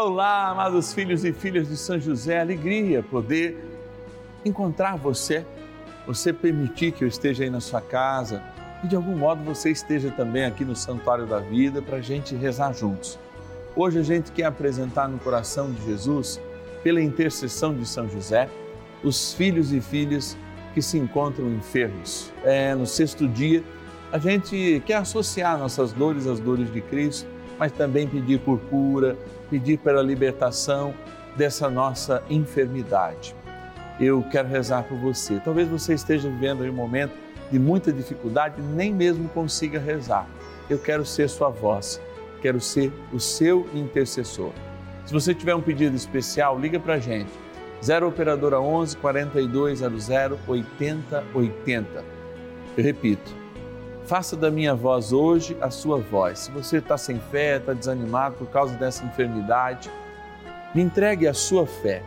Olá, amados filhos e filhas de São José, alegria poder encontrar você, você permitir que eu esteja aí na sua casa e de algum modo você esteja também aqui no Santuário da Vida para a gente rezar juntos. Hoje a gente quer apresentar no coração de Jesus, pela intercessão de São José, os filhos e filhas que se encontram enfermos. É, no sexto dia, a gente quer associar nossas dores às dores de Cristo, mas também pedir por cura, pedir pela libertação dessa nossa enfermidade. Eu quero rezar por você. Talvez você esteja vivendo um momento de muita dificuldade e nem mesmo consiga rezar. Eu quero ser sua voz, quero ser o seu intercessor. Se você tiver um pedido especial, liga para a gente. 0 Operadora 11 4200 8080. Eu repito, faça da minha voz hoje a sua voz. Se você está sem fé, está desanimado por causa dessa enfermidade, me entregue a sua fé.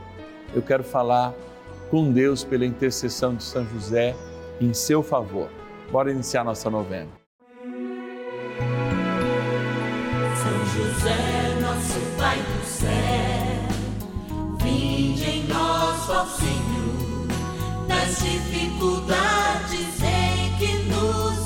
Eu quero falar com Deus pela intercessão de São José em seu favor. Bora iniciar nossa novena. São José, nosso Pai do céu, vinde em nós, ó Senhor, nas dificuldades em que nos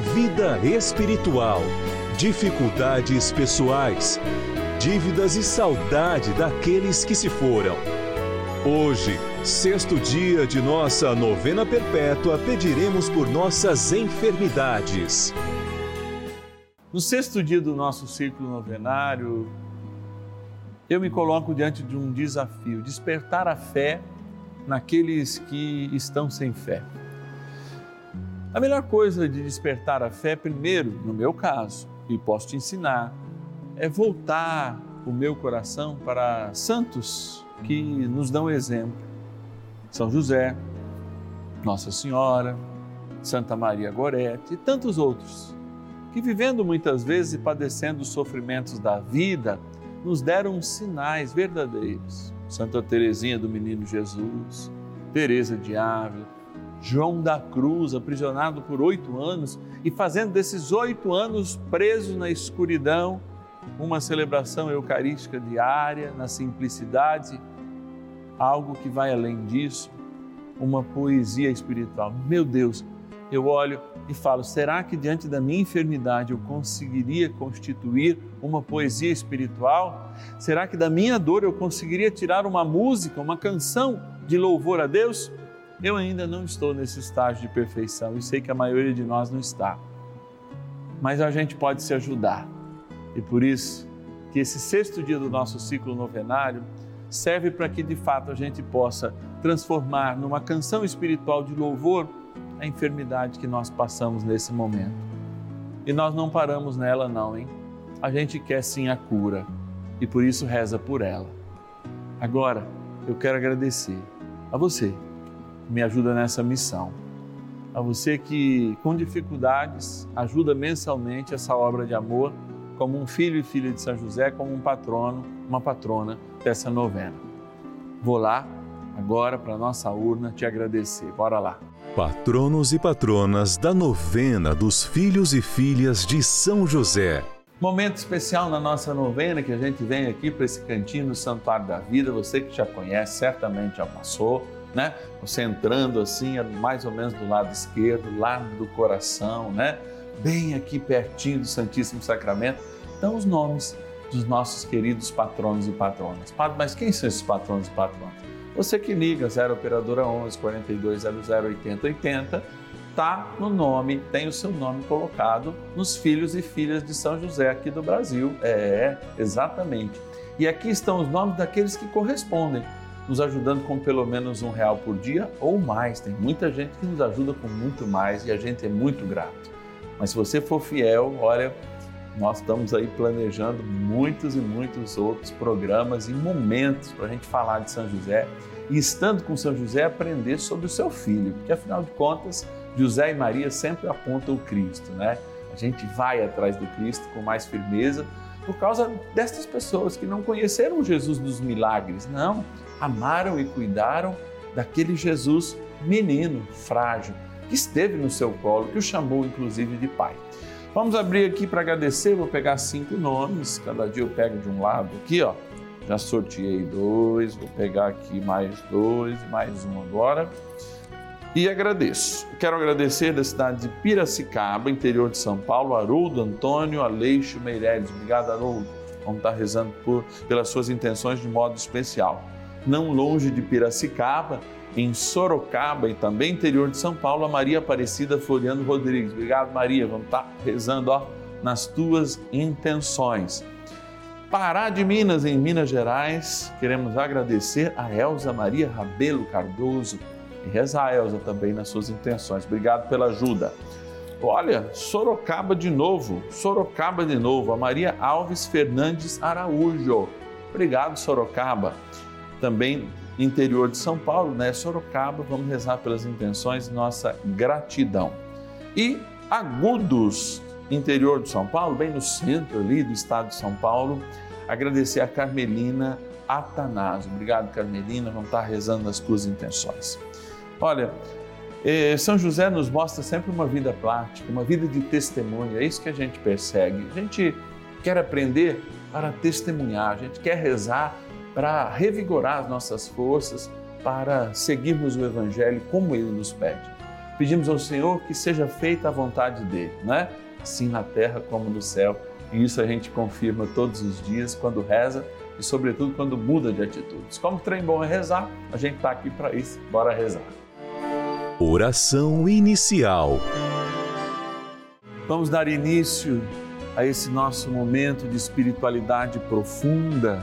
vida espiritual, dificuldades pessoais, dívidas e saudade daqueles que se foram. Hoje, sexto dia de nossa novena perpétua, pediremos por nossas enfermidades. No sexto dia do nosso ciclo novenário, eu me coloco diante de um desafio: despertar a fé naqueles que estão sem fé. A melhor coisa de despertar a fé, primeiro, no meu caso, e posso te ensinar, é voltar o meu coração para santos que nos dão exemplo. São José, Nossa Senhora, Santa Maria Gorete e tantos outros, que vivendo muitas vezes e padecendo os sofrimentos da vida, nos deram sinais verdadeiros. Santa Teresinha do Menino Jesus, Teresa de Ávila, João da Cruz, aprisionado por oito anos e fazendo desses oito anos preso na escuridão, uma celebração eucarística diária, na simplicidade, algo que vai além disso, uma poesia espiritual. Meu Deus, eu olho e falo: será que diante da minha enfermidade eu conseguiria constituir uma poesia espiritual? Será que da minha dor eu conseguiria tirar uma música, uma canção de louvor a Deus? Eu ainda não estou nesse estágio de perfeição e sei que a maioria de nós não está. Mas a gente pode se ajudar. E por isso que esse sexto dia do nosso ciclo novenário serve para que de fato a gente possa transformar numa canção espiritual de louvor a enfermidade que nós passamos nesse momento. E nós não paramos nela não, hein? A gente quer sim a cura e por isso reza por ela. Agora, eu quero agradecer a você me ajuda nessa missão. A você que, com dificuldades, ajuda mensalmente essa obra de amor, como um filho e filha de São José, como um patrono, uma patrona dessa novena. Vou lá agora para nossa urna te agradecer. Bora lá. Patronos e patronas da novena dos filhos e filhas de São José. Momento especial na nossa novena que a gente vem aqui para esse cantinho do Santuário da Vida. Você que já conhece, certamente já passou né? Você entrando assim, mais ou menos do lado esquerdo, lado do coração, né? Bem aqui pertinho do Santíssimo Sacramento, estão os nomes dos nossos queridos patronos e patronas. Mas quem são esses patronos e patronas? Você que liga 0 operadora 11 4200 8080, tá no nome, tem o seu nome colocado nos filhos e filhas de São José aqui do Brasil. É, exatamente. E aqui estão os nomes daqueles que correspondem, nos ajudando com pelo menos um real por dia ou mais. Tem muita gente que nos ajuda com muito mais e a gente é muito grato. Mas se você for fiel, olha, nós estamos aí planejando muitos e muitos outros programas e momentos para a gente falar de São José e estando com São José aprender sobre o seu filho, porque afinal de contas José e Maria sempre apontam o Cristo, né? A gente vai atrás do Cristo com mais firmeza por causa destas pessoas que não conheceram Jesus dos milagres, não, amaram e cuidaram daquele Jesus menino, frágil, que esteve no seu colo, que o chamou inclusive de pai. Vamos abrir aqui para agradecer, vou pegar cinco nomes, cada dia eu pego de um lado aqui, ó. Já sorteei dois, vou pegar aqui mais dois, mais um agora e agradeço. Quero agradecer da cidade de Piracicaba, interior de São Paulo, Haroldo Antônio Aleixo Meireles. Obrigado, Haroldo. Vamos estar rezando por, pelas suas intenções de modo especial. Não longe de Piracicaba, em Sorocaba e também interior de São Paulo, a Maria Aparecida Floriano Rodrigues. Obrigado, Maria. Vamos estar rezando ó, nas tuas intenções. Pará de Minas, em Minas Gerais, queremos agradecer a Elza Maria Rabelo Cardoso e rezar, Elza, também nas suas intenções. Obrigado pela ajuda. Olha, Sorocaba de novo, Sorocaba de novo, a Maria Alves Fernandes Araújo. Obrigado, Sorocaba. Também interior de São Paulo, né? Sorocaba, vamos rezar pelas intenções, nossa gratidão. E Agudos, interior de São Paulo, bem no centro ali do estado de São Paulo, agradecer a Carmelina Atanásio. Obrigado, Carmelina, vamos estar rezando as tuas intenções. Olha, eh, São José nos mostra sempre uma vida prática, uma vida de testemunho, é isso que a gente persegue. A gente quer aprender para testemunhar, a gente quer rezar para revigorar as nossas forças, para seguirmos o Evangelho como ele nos pede. Pedimos ao Senhor que seja feita a vontade dele, né? assim na terra como no céu. E isso a gente confirma todos os dias quando reza e, sobretudo, quando muda de atitudes. Como trem bom é rezar, a gente está aqui para isso. Bora rezar. Oração inicial. Vamos dar início a esse nosso momento de espiritualidade profunda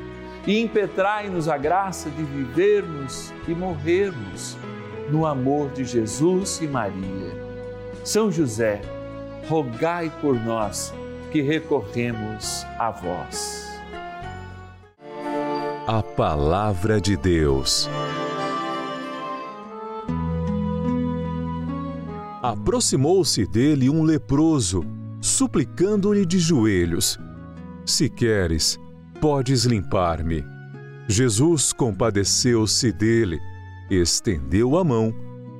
e impetrai-nos a graça de vivermos e morrermos no amor de Jesus e Maria. São José, rogai por nós que recorremos a vós. A Palavra de Deus. Aproximou-se dele um leproso, suplicando-lhe de joelhos: Se queres, podes limpar-me. Jesus compadeceu-se dele, estendeu a mão,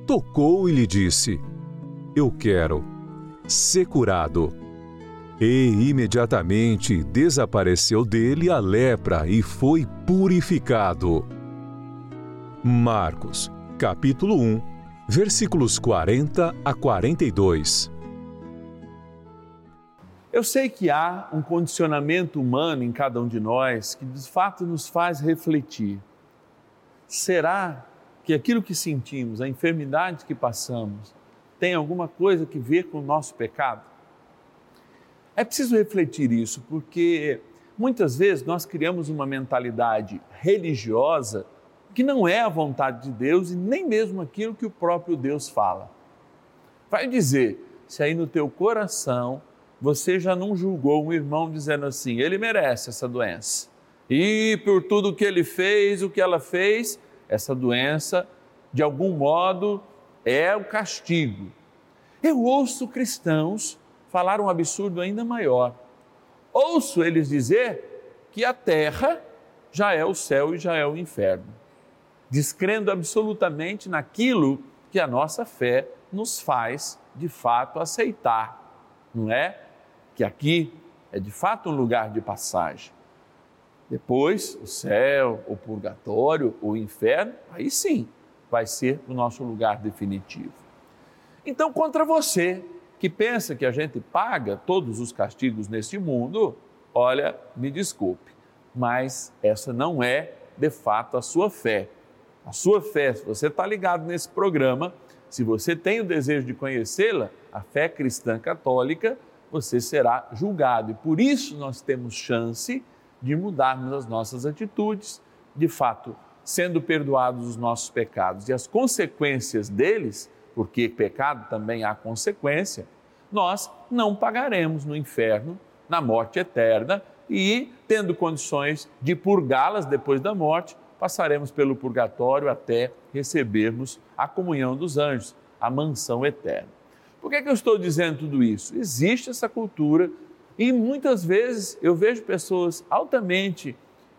tocou e lhe disse: Eu quero, ser curado. E imediatamente desapareceu dele a lepra e foi purificado. Marcos, capítulo 1, versículos 40 a 42. Eu sei que há um condicionamento humano em cada um de nós que de fato nos faz refletir. Será que aquilo que sentimos, a enfermidade que passamos, tem alguma coisa que ver com o nosso pecado? É preciso refletir isso, porque muitas vezes nós criamos uma mentalidade religiosa que não é a vontade de Deus e nem mesmo aquilo que o próprio Deus fala. Vai dizer, se aí no teu coração você já não julgou um irmão dizendo assim, ele merece essa doença. E por tudo que ele fez, o que ela fez, essa doença, de algum modo, é o castigo. Eu ouço cristãos falar um absurdo ainda maior. Ouço eles dizer que a terra já é o céu e já é o inferno, descrendo absolutamente naquilo que a nossa fé nos faz de fato aceitar, não é? Que aqui é de fato um lugar de passagem. Depois, o céu, o purgatório, o inferno, aí sim vai ser o nosso lugar definitivo. Então, contra você que pensa que a gente paga todos os castigos neste mundo, olha, me desculpe, mas essa não é de fato a sua fé. A sua fé, se você está ligado nesse programa, se você tem o desejo de conhecê-la, a fé cristã católica, você será julgado. E por isso nós temos chance de mudarmos as nossas atitudes, de fato, sendo perdoados os nossos pecados e as consequências deles porque pecado também há consequência, nós não pagaremos no inferno, na morte eterna, e, tendo condições de purgá-las depois da morte, passaremos pelo purgatório até recebermos a comunhão dos anjos, a mansão eterna. Por que, é que eu estou dizendo tudo isso? Existe essa cultura e muitas vezes eu vejo pessoas altamente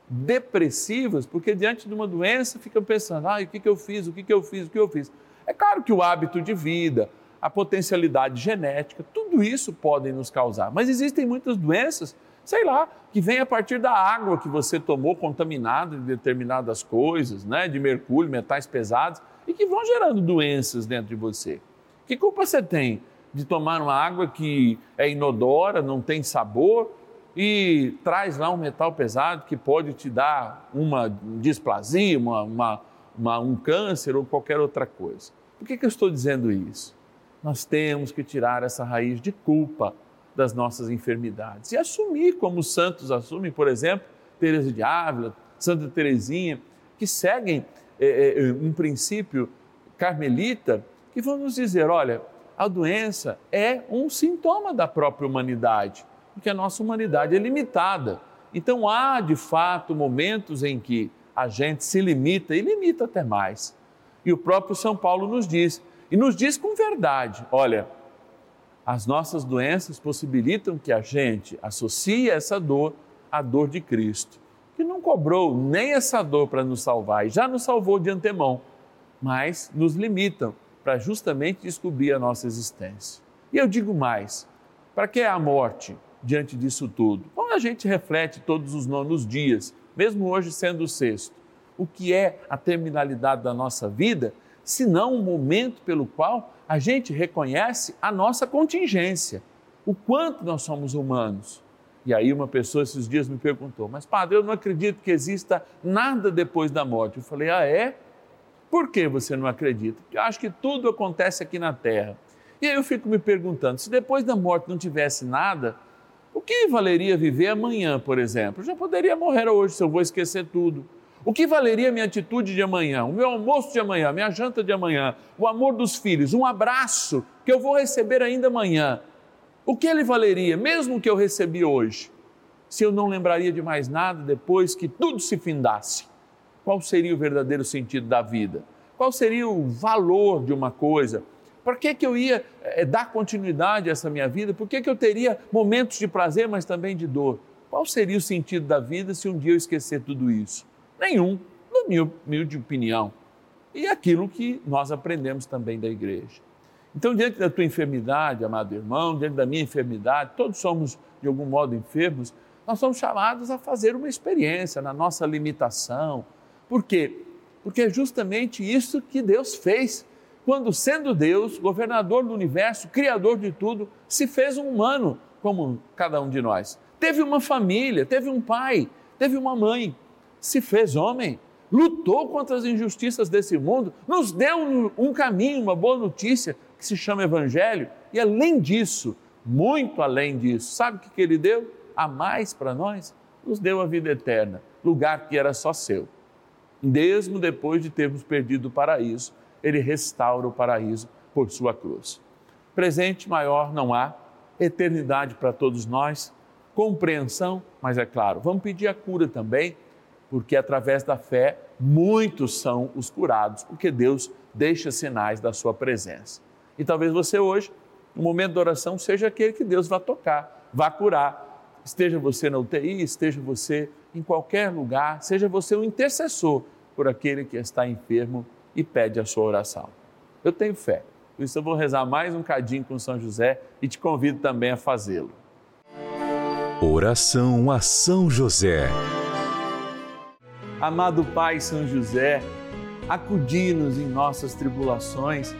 depressivas porque diante de uma doença ficam pensando: ah, o que, que eu fiz, o que, que eu fiz, o que eu fiz. É claro que o hábito de vida, a potencialidade genética, tudo isso podem nos causar, mas existem muitas doenças, sei lá, que vêm a partir da água que você tomou contaminada de determinadas coisas, né, de mercúrio, metais pesados, e que vão gerando doenças dentro de você. Que culpa você tem de tomar uma água que é inodora, não tem sabor e traz lá um metal pesado que pode te dar uma displasia, uma, uma uma, um câncer ou qualquer outra coisa. Por que, que eu estou dizendo isso? Nós temos que tirar essa raiz de culpa das nossas enfermidades e assumir, como os santos assumem, por exemplo, Teresa de Ávila, Santa Teresinha, que seguem é, é, um princípio carmelita que vão nos dizer: olha, a doença é um sintoma da própria humanidade, porque a nossa humanidade é limitada. Então há de fato momentos em que a gente se limita e limita até mais. E o próprio São Paulo nos diz, e nos diz com verdade: olha, as nossas doenças possibilitam que a gente associe essa dor à dor de Cristo, que não cobrou nem essa dor para nos salvar e já nos salvou de antemão, mas nos limitam para justamente descobrir a nossa existência. E eu digo mais: para que a morte diante disso tudo? Quando a gente reflete todos os nonos dias, mesmo hoje sendo o sexto. O que é a terminalidade da nossa vida, se não um momento pelo qual a gente reconhece a nossa contingência, o quanto nós somos humanos. E aí uma pessoa esses dias me perguntou, mas padre, eu não acredito que exista nada depois da morte. Eu falei, ah é? Por que você não acredita? Porque eu acho que tudo acontece aqui na Terra. E aí eu fico me perguntando, se depois da morte não tivesse nada, o que valeria viver amanhã, por exemplo? Eu já poderia morrer hoje se eu vou esquecer tudo. O que valeria a minha atitude de amanhã, o meu almoço de amanhã, minha janta de amanhã, o amor dos filhos, um abraço que eu vou receber ainda amanhã? O que ele valeria, mesmo que eu recebi hoje, se eu não lembraria de mais nada depois que tudo se findasse? Qual seria o verdadeiro sentido da vida? Qual seria o valor de uma coisa? Por que, que eu ia é, dar continuidade a essa minha vida? Por que, que eu teria momentos de prazer, mas também de dor? Qual seria o sentido da vida se um dia eu esquecer tudo isso? Nenhum, na minha humilde opinião. E é aquilo que nós aprendemos também da igreja. Então, diante da tua enfermidade, amado irmão, diante da minha enfermidade, todos somos de algum modo enfermos, nós somos chamados a fazer uma experiência na nossa limitação. Por quê? Porque é justamente isso que Deus fez quando, sendo Deus, governador do universo, criador de tudo, se fez um humano como cada um de nós. Teve uma família, teve um pai, teve uma mãe, se fez homem, lutou contra as injustiças desse mundo, nos deu um caminho, uma boa notícia que se chama Evangelho, e além disso, muito além disso, sabe o que, ele deu? A mais para nós? Nos deu a vida eterna, lugar que era só seu. Mesmo depois de termos perdido o paraíso, ele restaura o paraíso por sua cruz. Presente maior não há, eternidade para todos nós, compreensão, mas é claro, vamos pedir a cura também, porque através da fé muitos são os curados, porque Deus deixa sinais da sua presença. E talvez você hoje, no momento da oração, seja aquele que Deus vai tocar, vai curar. Esteja você na UTI, esteja você em qualquer lugar, seja você um intercessor por aquele que está enfermo e pede a sua oração. Eu tenho fé, por isso eu vou rezar mais um cadinho com São José e te convido também a fazê-lo. Oração a São José. Amado Pai São José, acudi-nos em nossas tribulações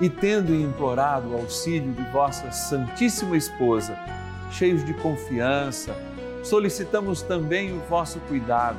e tendo implorado o auxílio de vossa Santíssima Esposa, cheios de confiança, solicitamos também o vosso cuidado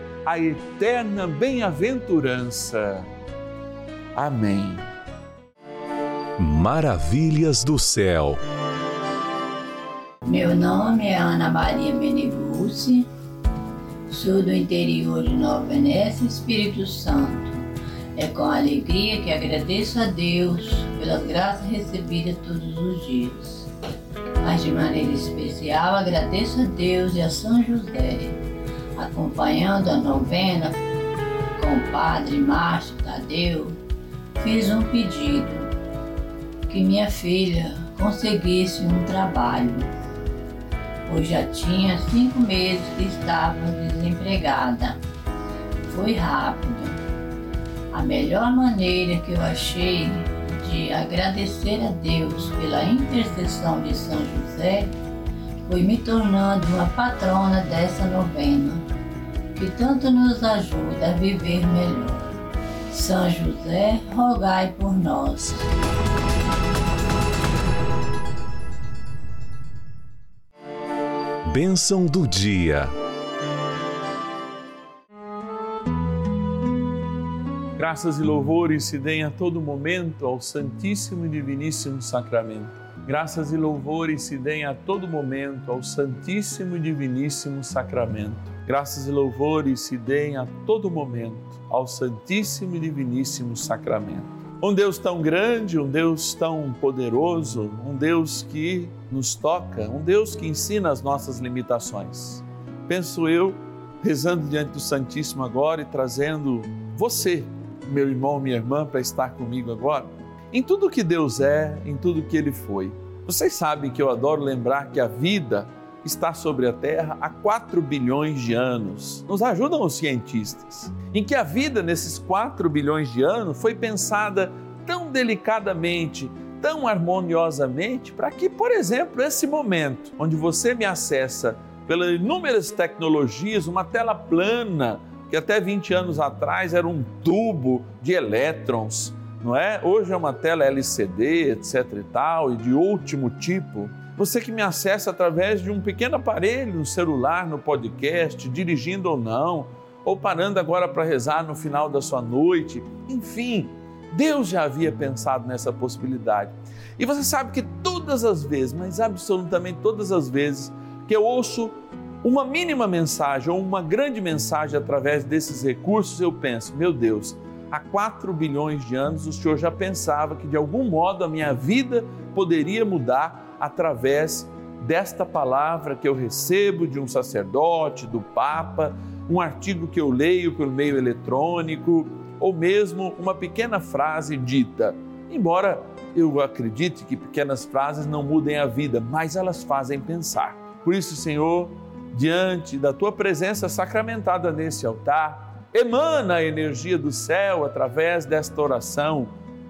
a eterna bem-aventurança. Amém. Maravilhas do céu. Meu nome é Ana Maria Meneguzzi Sou do interior de Nova Venécia, Espírito Santo. É com alegria que agradeço a Deus pelas graças recebidas todos os dias. Mas de maneira especial agradeço a Deus e a São José, acompanhando a novena com o Padre Márcio Tadeu, fiz um pedido que minha filha conseguisse um trabalho pois já tinha cinco meses que estava desempregada. Foi rápido. A melhor maneira que eu achei de agradecer a Deus pela intercessão de São José foi me tornando uma patrona dessa novena, que tanto nos ajuda a viver melhor. São José, rogai por nós. Bênção do dia. Graças e louvores se deem a todo momento ao Santíssimo e Diviníssimo Sacramento. Graças e louvores se deem a todo momento ao Santíssimo e Diviníssimo Sacramento. Graças e louvores se deem a todo momento ao Santíssimo e Diviníssimo Sacramento. Um Deus tão grande, um Deus tão poderoso, um Deus que nos toca, um Deus que ensina as nossas limitações. Penso eu, rezando diante do Santíssimo agora e trazendo você, meu irmão, minha irmã, para estar comigo agora, em tudo que Deus é, em tudo que Ele foi. Vocês sabem que eu adoro lembrar que a vida está sobre a Terra há 4 bilhões de anos. Nos ajudam os cientistas. Em que a vida nesses 4 bilhões de anos foi pensada tão delicadamente, tão harmoniosamente, para que, por exemplo, esse momento onde você me acessa pelas inúmeras tecnologias, uma tela plana, que até 20 anos atrás era um tubo de elétrons, não é? Hoje é uma tela LCD, etc e tal, e de último tipo você que me acessa através de um pequeno aparelho, no celular, no podcast, dirigindo ou não, ou parando agora para rezar no final da sua noite. Enfim, Deus já havia pensado nessa possibilidade. E você sabe que todas as vezes, mas absolutamente todas as vezes, que eu ouço uma mínima mensagem ou uma grande mensagem através desses recursos, eu penso, meu Deus, há 4 bilhões de anos o Senhor já pensava que de algum modo a minha vida poderia mudar através desta palavra que eu recebo de um sacerdote, do Papa, um artigo que eu leio pelo meio eletrônico, ou mesmo uma pequena frase dita. Embora eu acredite que pequenas frases não mudem a vida, mas elas fazem pensar. Por isso, Senhor, diante da tua presença sacramentada nesse altar, emana a energia do céu através desta oração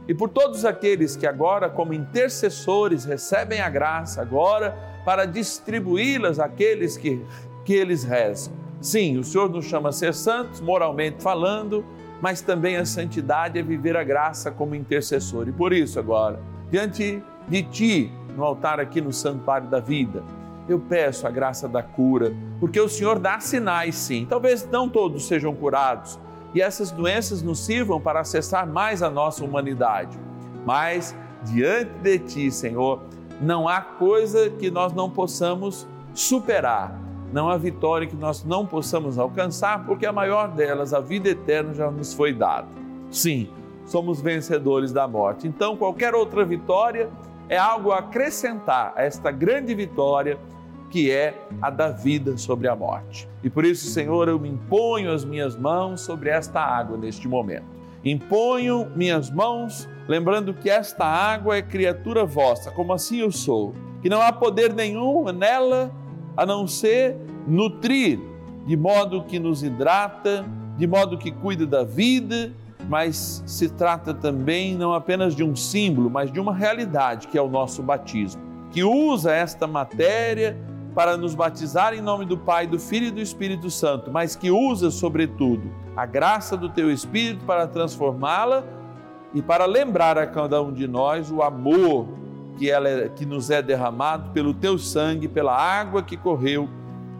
e por todos aqueles que agora, como intercessores, recebem a graça agora para distribuí-las àqueles que, que eles rezam. Sim, o Senhor nos chama a ser santos, moralmente falando, mas também a santidade é viver a graça como intercessor. E por isso, agora, diante de Ti, no altar aqui no Santuário da Vida, eu peço a graça da cura, porque o Senhor dá sinais, sim. Talvez não todos sejam curados e essas doenças nos sirvam para acessar mais a nossa humanidade. Mas diante de Ti, Senhor, não há coisa que nós não possamos superar, não há vitória que nós não possamos alcançar, porque a maior delas, a vida eterna, já nos foi dada. Sim, somos vencedores da morte. Então, qualquer outra vitória é algo a acrescentar a esta grande vitória que é a da vida sobre a morte. E por isso, Senhor, eu me imponho as minhas mãos sobre esta água neste momento. Imponho minhas mãos, lembrando que esta água é criatura vossa, como assim eu sou, que não há poder nenhum nela a não ser nutrir, de modo que nos hidrata, de modo que cuida da vida, mas se trata também não apenas de um símbolo, mas de uma realidade que é o nosso batismo, que usa esta matéria para nos batizar em nome do Pai, do Filho e do Espírito Santo, mas que usa, sobretudo, a graça do Teu Espírito para transformá-la e para lembrar a cada um de nós o amor que, ela é, que nos é derramado pelo Teu sangue, pela água que correu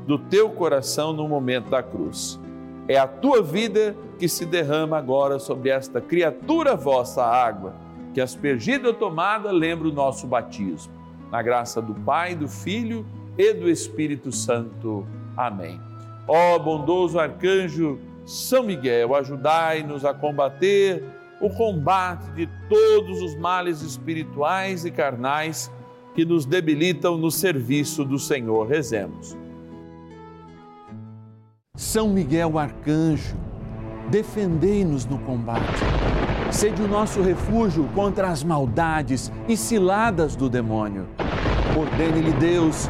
do Teu coração no momento da cruz. É a Tua vida que se derrama agora sobre esta criatura vossa água, que aspergida ou tomada lembra o nosso batismo. Na graça do Pai, do Filho e e do Espírito Santo. Amém. Ó bondoso arcanjo São Miguel, ajudai-nos a combater o combate de todos os males espirituais e carnais que nos debilitam no serviço do Senhor. Rezemos. São Miguel arcanjo, defendei-nos no combate. Sede o nosso refúgio contra as maldades e ciladas do demônio. Ordene-lhe Deus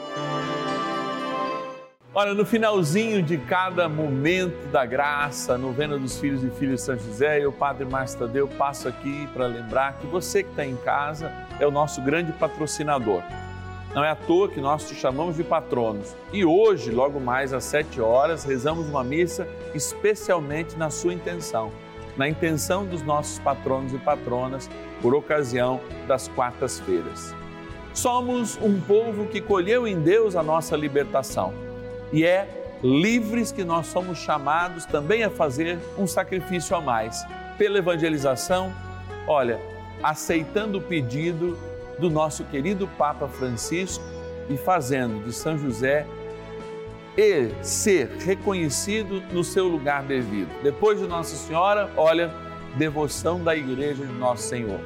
Olha, no finalzinho de cada momento da graça, novena dos filhos e filhas de São José, eu, Padre Márcio Tadeu, passo aqui para lembrar que você que está em casa é o nosso grande patrocinador. Não é à toa que nós te chamamos de patronos. E hoje, logo mais às sete horas, rezamos uma missa especialmente na sua intenção, na intenção dos nossos patronos e patronas, por ocasião das quartas-feiras. Somos um povo que colheu em Deus a nossa libertação e é livres que nós somos chamados também a fazer um sacrifício a mais pela evangelização. Olha, aceitando o pedido do nosso querido Papa Francisco e fazendo de São José e ser reconhecido no seu lugar devido. Depois de Nossa Senhora, olha, devoção da Igreja de Nosso Senhor.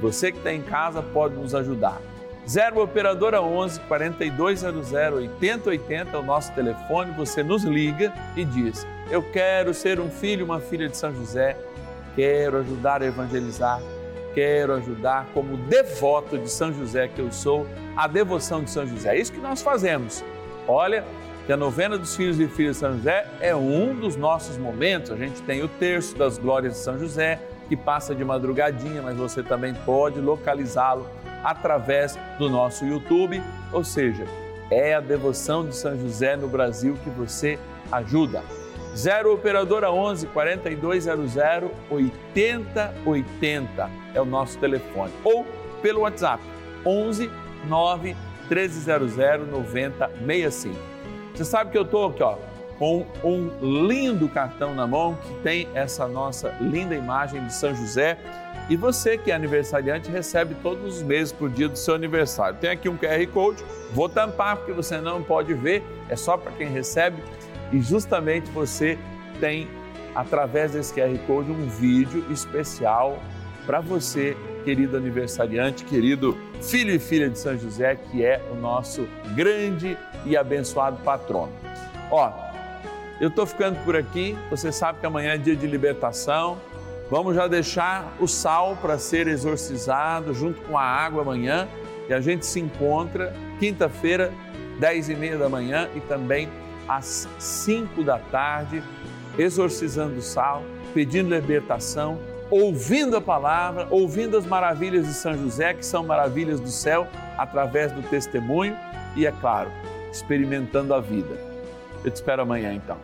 Você que está em casa pode nos ajudar. 0 Operadora 11 4200 8080 é o nosso telefone. Você nos liga e diz: Eu quero ser um filho, uma filha de São José, quero ajudar a evangelizar quero ajudar como devoto de São José que eu sou, a devoção de São José. É isso que nós fazemos. Olha, que a novena dos filhos e filhas de São José é um dos nossos momentos. A gente tem o terço das glórias de São José, que passa de madrugadinha, mas você também pode localizá-lo através do nosso YouTube. Ou seja, é a devoção de São José no Brasil que você ajuda. 0 Operadora 11 4200 8080 é o nosso telefone. Ou pelo WhatsApp 11 9 1300 9065. Você sabe que eu estou aqui ó, com um lindo cartão na mão que tem essa nossa linda imagem de São José. E você que é aniversariante recebe todos os meses por dia do seu aniversário. Tem aqui um QR Code, vou tampar porque você não pode ver, é só para quem recebe e justamente você tem, através desse QR Code, um vídeo especial para você, querido aniversariante, querido filho e filha de São José, que é o nosso grande e abençoado patrono. Ó, eu estou ficando por aqui, você sabe que amanhã é dia de libertação. Vamos já deixar o sal para ser exorcizado junto com a água amanhã e a gente se encontra quinta-feira, dez e meia da manhã e também às 5 da tarde, exorcizando o sal, pedindo libertação, ouvindo a palavra, ouvindo as maravilhas de São José, que são maravilhas do céu, através do testemunho e, é claro, experimentando a vida. Eu te espero amanhã então.